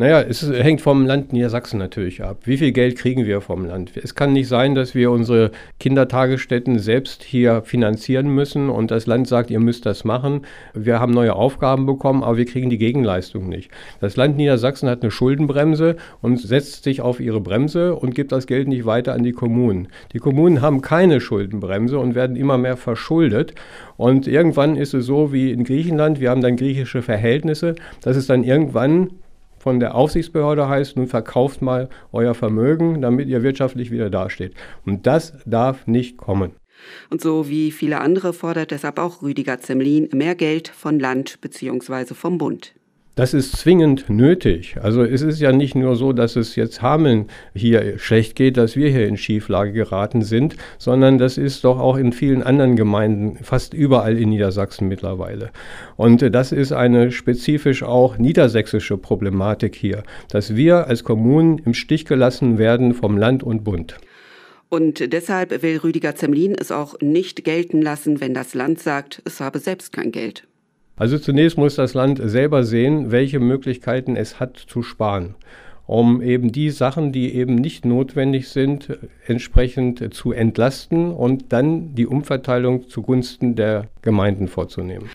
Naja, es hängt vom Land Niedersachsen natürlich ab. Wie viel Geld kriegen wir vom Land? Es kann nicht sein, dass wir unsere Kindertagesstätten selbst hier finanzieren müssen und das Land sagt, ihr müsst das machen. Wir haben neue Aufgaben bekommen, aber wir kriegen die Gegenleistung nicht. Das Land Niedersachsen hat eine Schuldenbremse und setzt sich auf ihre Bremse und gibt das Geld nicht weiter an die Kommunen. Die Kommunen haben keine Schuldenbremse und werden immer mehr verschuldet. Und irgendwann ist es so wie in Griechenland, wir haben dann griechische Verhältnisse, dass es dann irgendwann von der Aufsichtsbehörde heißt, nun verkauft mal euer Vermögen, damit ihr wirtschaftlich wieder dasteht. Und das darf nicht kommen. Und so wie viele andere fordert deshalb auch Rüdiger Zemlin mehr Geld von Land bzw. vom Bund. Das ist zwingend nötig. Also es ist ja nicht nur so, dass es jetzt Hameln hier schlecht geht, dass wir hier in Schieflage geraten sind, sondern das ist doch auch in vielen anderen Gemeinden, fast überall in Niedersachsen mittlerweile. Und das ist eine spezifisch auch niedersächsische Problematik hier, dass wir als Kommunen im Stich gelassen werden vom Land und Bund. Und deshalb will Rüdiger Zemlin es auch nicht gelten lassen, wenn das Land sagt, es habe selbst kein Geld. Also zunächst muss das Land selber sehen, welche Möglichkeiten es hat zu sparen, um eben die Sachen, die eben nicht notwendig sind, entsprechend zu entlasten und dann die Umverteilung zugunsten der Gemeinden vorzunehmen.